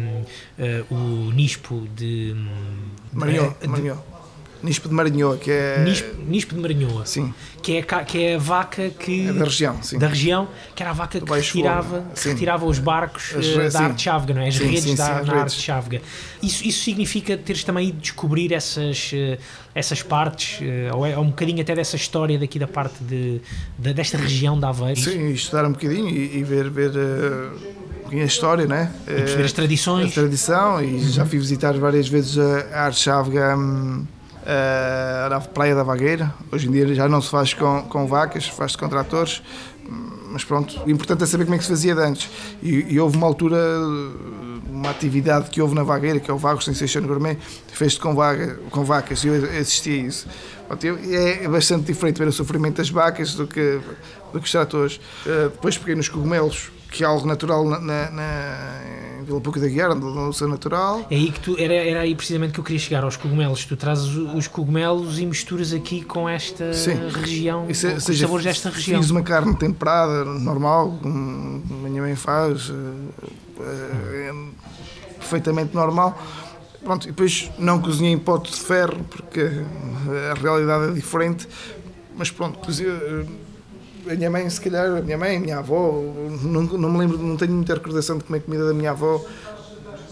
uh, o nispo de. Marinho. Marinho. Nispo de Marinhoa, que é. Nispo, Nispo de Marinhoa. Sim. Que é, que é a vaca que. É da região, sim. Da região, que era a vaca que retirava, que retirava os barcos As, uh, da sim. arte chávega, não é? As sim, redes sim, da, arte chávega. Isso, isso significa teres também ido descobrir essas, uh, essas partes, uh, ou, é, um bocadinho até dessa história daqui da parte de, de desta região da Aveiro? Sim, estudar um bocadinho e, e ver. ver a história, né? E perceber as tradições. A tradição, e uhum. já fui visitar várias vezes a arte chávega. Um, uh, na Praia da Vagueira. Hoje em dia já não se faz com, com vacas, faz-se com tratores, mas pronto, o importante é saber como é que se fazia antes. E, e, houve uma altura, uma atividade que houve na Vagueira, que é o Vagos Sensation Gourmet, fez-se com, vaga, com vacas, e eu assistia a isso. Pronto, é bastante diferente ver o sofrimento das vacas do que, do que os tratores. Uh, depois peguei nos cogumelos, que é algo natural na, na, na em Vila Pouca da Guiar, no seu natural. É aí que tu, era, era aí precisamente que eu queria chegar aos cogumelos. Tu trazes os cogumelos e misturas aqui com esta Sim. região, Isso, com seja, os sabores desta região. Fiz uma carne temperada, normal, como a minha mãe faz, é, é perfeitamente normal. Pronto, e depois não cozinhei em pote de ferro, porque a realidade é diferente, mas pronto, cozinhei a minha mãe, se calhar, a minha mãe, a minha avó, não, não me lembro, não tenho muita recordação de comer comida da minha avó,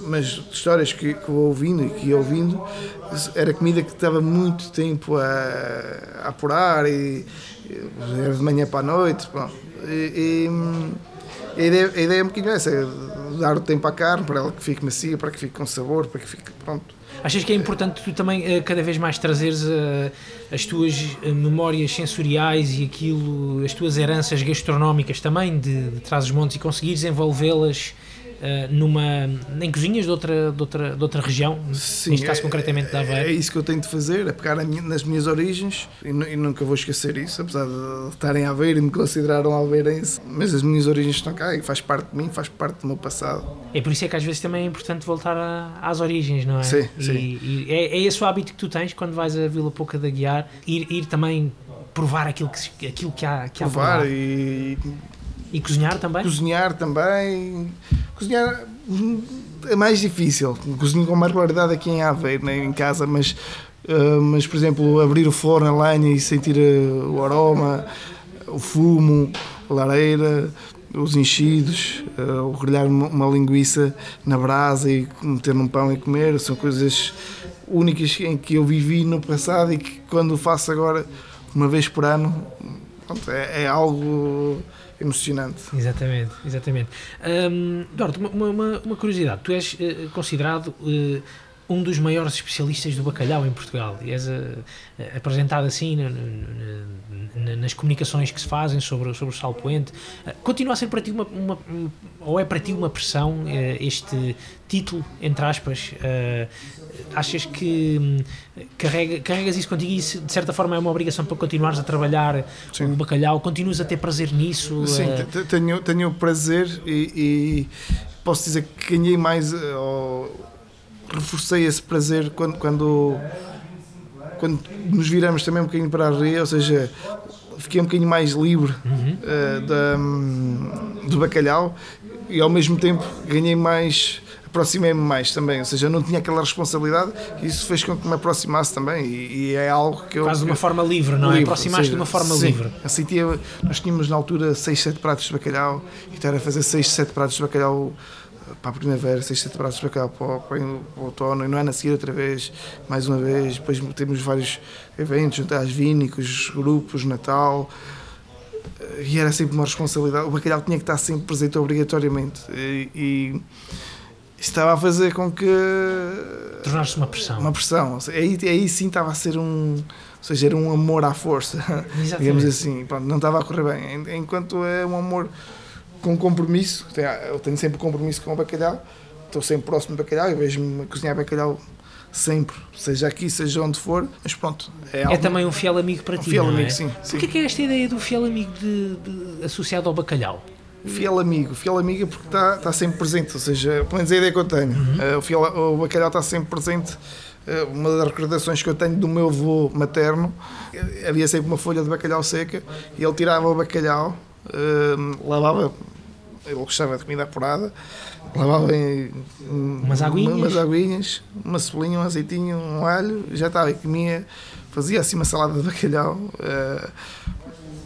mas de histórias que, que vou ouvindo e que ia ouvindo, era comida que estava muito tempo a, a apurar e, era de manhã para a noite. E, e a, ideia, a ideia é um bocadinho essa, é dar o tempo à carne para ela que fique macia, para que fique com sabor, para que fique pronto. Achas que é importante tu também uh, cada vez mais trazeres uh, as tuas uh, memórias sensoriais e aquilo, as tuas heranças gastronómicas também de, de Trás-os-Montes e conseguires envolvê-las Uh, numa, em cozinhas de outra, de outra, de outra região, Sim, neste caso é, concretamente da Aveiro. É isso que eu tenho de fazer, é pegar minha, nas minhas origens e, e, nunca vou esquecer isso, apesar de estarem a Aveiro e me considerar um alveirense, mas as minhas origens estão cá e faz parte de mim, faz parte do meu passado. É por isso é que às vezes também é importante voltar a, às origens, não é? Sim, e, sim. E é, é esse o hábito que tu tens quando vais a Vila Pouca da Guiar, ir, ir também provar aquilo que, aquilo que há que Provar há e e cozinhar também? Cozinhar também. Cozinhar é mais difícil. Cozinho com mais regularidade aqui em Aveiro, né, em casa, mas, uh, mas, por exemplo, abrir o forno, a lenha e sentir uh, o aroma, o fumo, a lareira, os enchidos, uh, o grelhar uma, linguiça na brasa e meter num pão e comer, são coisas únicas em que eu vivi no passado e que quando faço agora, uma vez por ano, pronto, é, é algo emocionante. Exatamente, exatamente. Um, uma, uma, uma, curiosidade, tu és uh, considerado uh, um dos maiores especialistas do bacalhau em Portugal e és uh, apresentado assim no, no, no, nas comunicações que se fazem sobre, sobre o sal poente. continua a ser para ti uma, uma, ou é para ti uma pressão este título, entre aspas, achas que hum, carrega, carregas isso contigo e isso, de certa forma é uma obrigação para continuares a trabalhar Sim. o bacalhau? Continuas a ter prazer nisso? Sim, uh... tenho, tenho prazer e, e, posso dizer que ganhei mais, eh, ou reforcei esse prazer quando, quando, quando nos viramos também um bocadinho para a ria, ou seja, fiquei um bocadinho mais livre uhum. uh, da, um, do bacalhau e ao mesmo tempo ganhei mais aproximei-me mais também, ou seja, eu não tinha aquela responsabilidade e isso fez com que me aproximasse também e, e é algo que eu... Quase de uma forma livre, não é? é? Aproximaste de uma forma sim, livre. Eu sentia, nós tínhamos na altura 6, 7 pratos de bacalhau e estar a fazer 6, 7 pratos de bacalhau para a primavera, 6, 7 pratos de bacalhau para, para, para o outono e não é na seguir outra vez, mais uma vez, depois temos vários eventos, juntas vínicos, grupos, Natal e era sempre uma responsabilidade. O bacalhau tinha que estar sempre presente obrigatoriamente. E, e, estava a fazer com que. Tornasse uma pressão. Uma pressão. Aí, aí sim estava a ser um. Ou seja, era um amor à força. Exatamente. Digamos assim. Pronto, não estava a correr bem. Enquanto é um amor com compromisso, eu tenho sempre compromisso com o bacalhau, estou sempre próximo do bacalhau, eu vejo-me a cozinhar bacalhau sempre, seja aqui, seja onde for, mas pronto. É, é também um fiel amigo para um ti. Fiel não amigo, é? sim. sim. O que é, que é esta ideia do fiel amigo de, de, associado ao bacalhau? Fiel amigo, fiel amigo porque está, está sempre presente, ou seja, pelo menos a ideia que eu tenho, uhum. o, fiel, o bacalhau está sempre presente. Uma das recordações que eu tenho do meu avô materno, havia sempre uma folha de bacalhau seca e ele tirava o bacalhau, lavava, ele gostava de comida apurada, lavava em, umas aguinhas, umas aguinhas, uma cebolinha, um azeitinho, um alho, já estava e comia, fazia assim uma salada de bacalhau.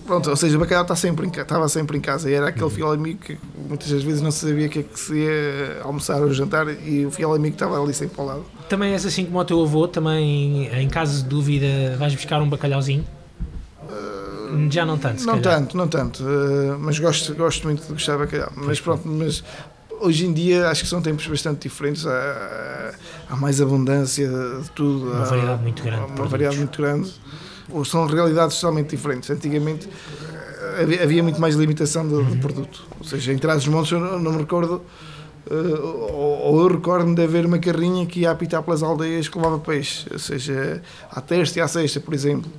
Pronto, ou seja, o bacalhau está sempre em, estava sempre em casa e era aquele uhum. fiel amigo que muitas vezes não sabia o que é que se ia almoçar ou jantar e o fiel amigo estava ali sempre ao lado. Também és assim como o teu avô, também em caso de dúvida vais buscar um bacalhauzinho? Uh, Já não tanto, Não calhar. tanto, não tanto, uh, mas gosto, gosto muito de gostar de bacalhau. Mas pronto, mas hoje em dia acho que são tempos bastante diferentes, há, há mais abundância de tudo. Uma variedade muito grande. Uma variedade muito grande são realidades totalmente diferentes. Antigamente eh, havia muito mais limitação do, do produto. Ou seja, em trás dos montes eu não, me recordo, uh, ou, eu recordo-me de haver uma carrinha que ia apitar pelas aldeias que levava peixe. Ou seja, à terça e à sexta, por exemplo.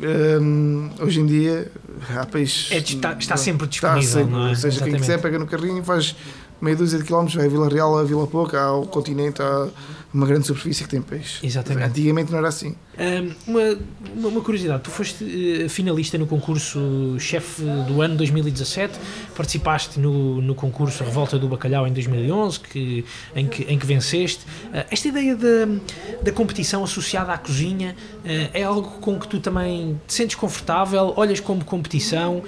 Um, eh, hoje em dia há peixe. É, está, está, sempre disponível. Está sempre, é? Ou seja, Exatamente. quem quiser pega no carrinho e faz meia dúzia de quilómetros, vai a Vila Real, a Vila Pouca, ao continente, há uma grande superfície que tem peixe. Exatamente. Antigamente não era assim. Um, uma, uma curiosidade, tu foste uh, finalista no concurso Chefe do Ano 2017, participaste no, no concurso Revolta do Bacalhau em 2011, que, em, que, em que venceste. Uh, esta ideia da, da competição associada à cozinha uh, é algo com que tu também te sentes confortável, olhas como competição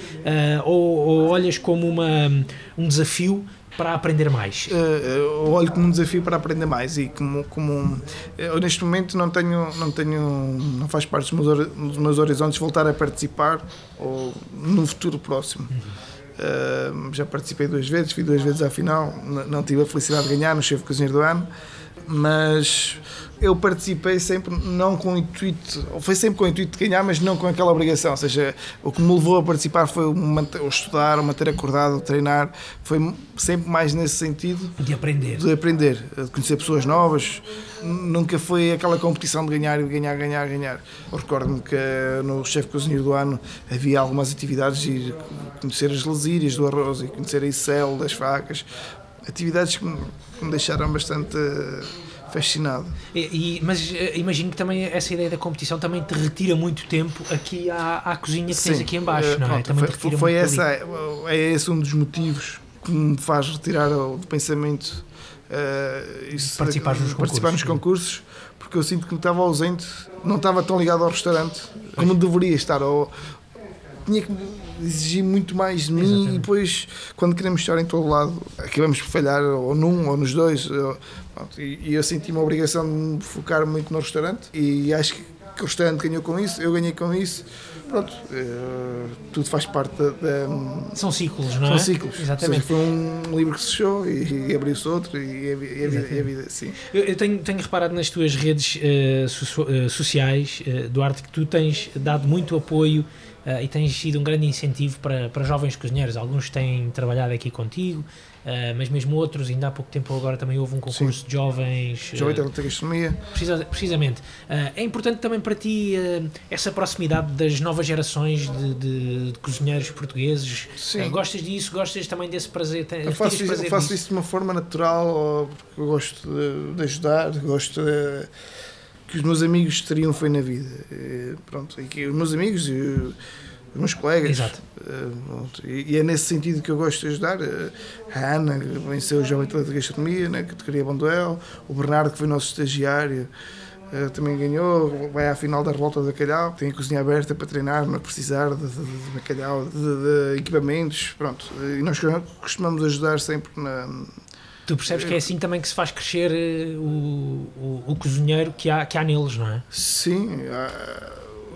ou, ou olhas como uma, um desafio para aprender mais? Uh, olho como um desafio para aprender mais e como, como eu neste momento não tenho, não tenho, não faz parte dos meus, dos meus horizontes voltar a participar ou no futuro próximo. Uhum. Uh, já participei duas vezes, fui duas vezes à final, não, não tive a felicidade de ganhar no chefe cozinheiro do ano, mas eu participei sempre não com o intuito, foi sempre com o intuito de ganhar, mas não com aquela obrigação. Ou seja, o que me levou a participar foi o, manter, o estudar, o manter acordado, o treinar. Foi sempre mais nesse sentido. De aprender. De aprender, de conhecer pessoas novas. Nunca foi aquela competição de ganhar e ganhar, ganhar, ganhar. Recordo-me que no chefe cozinheiro do ano havia algumas atividades de conhecer as lesírias do arroz e conhecer a Icel das facas. Atividades que me deixaram bastante fascinado. E, e, mas eh, imagino que também essa ideia da competição também te retira muito tempo aqui à, à cozinha que Sim, tens aqui embaixo, uh, não é? Também foi, foi essa, é, é esse um dos motivos que me faz retirar do pensamento uh, isso, participar, nos, participar nos concursos, porque eu sinto que me estava ausente, não estava tão ligado ao restaurante como deveria estar, ou, tinha que exigir muito mais de mim Exatamente. e depois quando queremos estar em todo lado acabamos por falhar ou num ou nos dois e eu senti uma obrigação de me focar muito no restaurante e acho que o restaurante ganhou com isso, eu ganhei com isso pronto, uh, tudo faz parte da, da, São ciclos, não são é? São ciclos. Exatamente. Seja, foi um livro que se fechou e, e abriu-se outro e, a, vida, e a vida sim. Eu, eu tenho, tenho, reparado nas tuas redes uh, so, uh, sociais, Duarte, que tu tens dado muito apoio uh, e tens sido um grande incentivo para, para jovens cozinheiros. Alguns têm trabalhado aqui contigo, uh, mas mesmo outros, ainda há pouco tempo agora também houve um concurso Sim. de jovens. Jovem uh, da gastronomia. Precisa, precisamente. Uh, é importante também para ti essa proximidade das novas gerações de, de, de cozinheiros portugueses. Sim. gostas disso? Gostas também desse prazer? Eu faço, isso, prazer eu faço isso de uma forma natural, porque gosto de, de ajudar, gosto de que os meus amigos teriam foi na vida. E, pronto, e que os meus amigos e os meus colegas. Exato. Pronto, e, é nesse sentido que eu gosto de ajudar. A Ana, que venceu o Jovem Atleta de Gastronomia, né, que te queria bom duelo. O Bernardo, que foi nosso estagiário, também ganhou. Vai à final da Revolta de Bacalhau. Tem a cozinha aberta para treinar, não precisar de, de, de bacalhau, de, de, equipamentos. Pronto. E nós costumamos ajudar sempre na Tu percebes que é assim também que se faz crescer eh, o, o, o cozinheiro que há, que há neles, não é? Sim,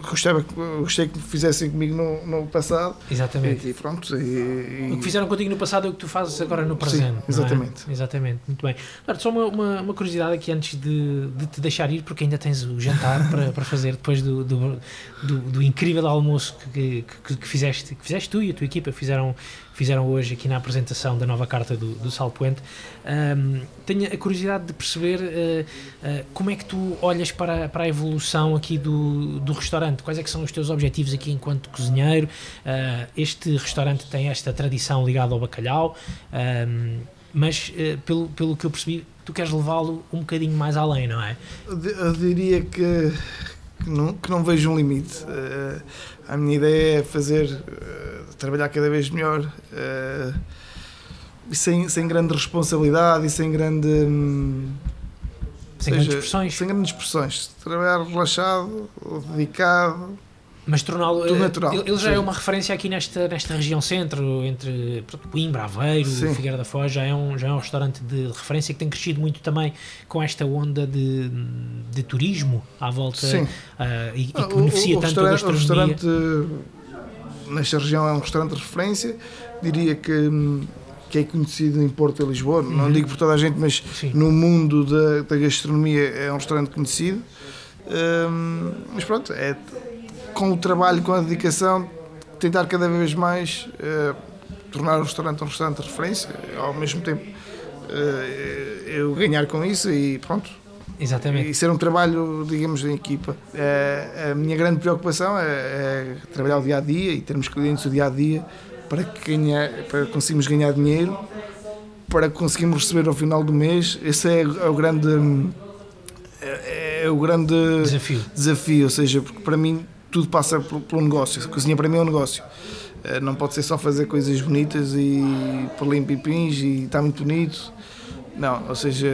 gostava, gostei que fizessem comigo no, no passado. Exatamente. E, e pronto. E, e... O que fizeram contigo no passado é o que tu fazes agora no presente. Sim, exatamente. É? Exatamente, muito bem. Agora, só uma, uma, uma, curiosidade aqui antes de, de te deixar ir, porque ainda tens o jantar para, para fazer depois do, do, do, do incrível almoço que, que, que, fizeste, que fizeste tu e a tua equipa fizeram fizeram hoje aqui na apresentação da nova carta do, do Salpuente. Um, tenho a curiosidade de perceber uh, uh, como é que tu olhas para, para a evolução aqui do, do restaurante quais é que são os teus objetivos aqui enquanto cozinheiro? Uh, este restaurante tem esta tradição ligada ao bacalhau, uh, mas pelo, pelo que eu percebi, tu queres levá-lo um bocadinho mais além, não é? Eu diria que, que, não, que não vejo um limite. Uh, a minha ideia é fazer, uh, trabalhar cada vez melhor uh, e sem, sem grande responsabilidade e sem grande. Hum, sem seja, grandes pressões. Sem grandes pressões. Trabalhar relaxado, dedicado, mas torná-lo. Ele, ele já é uma referência aqui nesta, nesta região centro, entre Coimbra, Aveiro, Sim. Figueira da Foz, já é, um, já é um restaurante de referência que tem crescido muito também com esta onda de, de turismo à volta uh, e, e, que ah, beneficia o, o tanto a gastronomia. O restaurante nesta região é um restaurante de referência, diria que que é conhecido em Porto e Lisboa, uhum. não digo por toda a gente, mas Sim. no mundo da, da, gastronomia é um restaurante conhecido. Um, mas pronto, é, com o trabalho, com a dedicação, tentar cada vez mais uh, tornar o restaurante um restaurante de referência, ao mesmo tempo uh, eu ganhar com isso e pronto. Exatamente. E ser um trabalho, digamos, em equipa. Uh, a minha grande preocupação é, é, trabalhar o dia a dia e termos clientes o dia a dia para, que para ganhar dinheiro, para conseguirmos receber ao final do mês. Esse é, é o grande. É, é o grande desafio. desafio, ou seja, porque para mim tudo passa pelo negócio. A cozinha para mim é um negócio. Eh, não pode ser só fazer coisas bonitas e pôr limpo e e está muito bonito. Não, ou seja,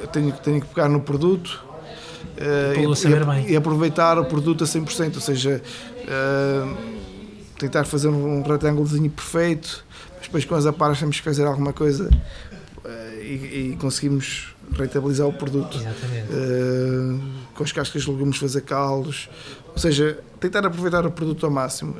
eu tenho, tenho que pegar no produto uh, e, e, aproveitar o produto a 100%, ou seja, uh, tentar fazer um retângulozinho perfeito, mas depois com as aparas temos que fazer alguma coisa uh, e, e, conseguimos rentabilizar o produto. Exatamente. com as cascas de legumes fazer caldos, ou seja, tentar aproveitar o produto ao máximo.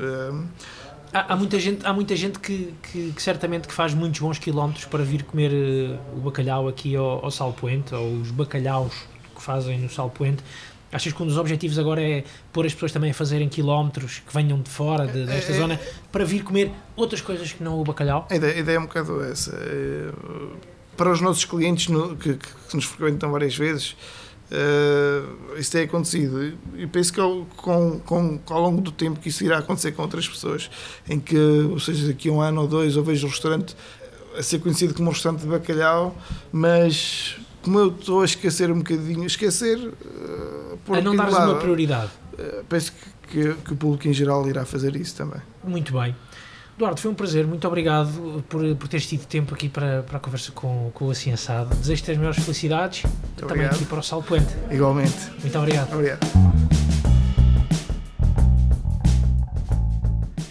Há, há, muita gente, há muita gente que, que, que, certamente que faz muitos bons quilómetros para vir comer uh, o bacalhau aqui ao, ao Salpoente, ou os bacalhaus que fazem no Salpoente. Achas que um dos objetivos agora é pôr as pessoas também a fazerem quilómetros que venham de fora de, desta é, é, zona para vir comer outras coisas que não o bacalhau? A ideia, a ideia é um bocado essa. É, para os nossos clientes no, que, que, nos frequentam várias vezes, Uh, isso tem acontecido e penso que ao, com, com, ao longo do tempo que isso irá acontecer com outras pessoas, em que, ou seja, daqui a um ano ou dois, eu vejo o restaurante a ser conhecido como um restaurante de bacalhau, mas como eu estou a esquecer um bocadinho, esquecer uh, por a não dar uma prioridade. Uh, penso que, que, que o público em geral irá fazer isso também. Muito bem. Eduardo, foi um prazer, muito obrigado por, por teres tido tempo aqui para, para a conversa com, com o Assado. Desejo-te as melhores felicidades muito também obrigado. aqui para o Sal Puente. Igualmente. Muito obrigado. Obrigado.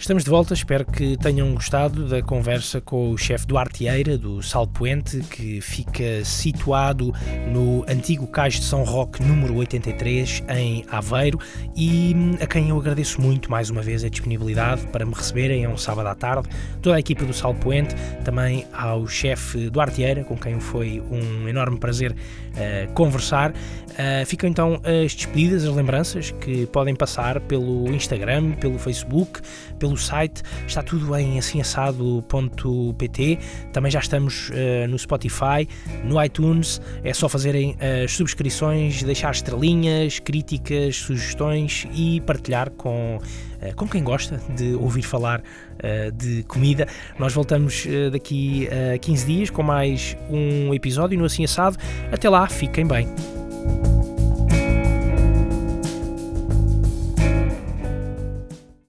Estamos de volta, espero que tenham gostado da conversa com o chefe Duarte Eira, do Salpoente, que fica situado no antigo Cais de São Roque, número 83, em Aveiro, e a quem eu agradeço muito mais uma vez a disponibilidade para me receberem, é um sábado à tarde, toda a equipa do Salpoente, também ao chefe Duarte Eira, com quem foi um enorme prazer uh, conversar. Uh, ficam então as despedidas, as lembranças que podem passar pelo Instagram, pelo Facebook, pelo site, está tudo em assimassado.pt. Também já estamos uh, no Spotify, no iTunes, é só fazerem as subscrições, deixar estrelinhas, críticas, sugestões e partilhar com com quem gosta de ouvir falar de comida. Nós voltamos daqui a 15 dias com mais um episódio no Assim Assado. Até lá, fiquem bem.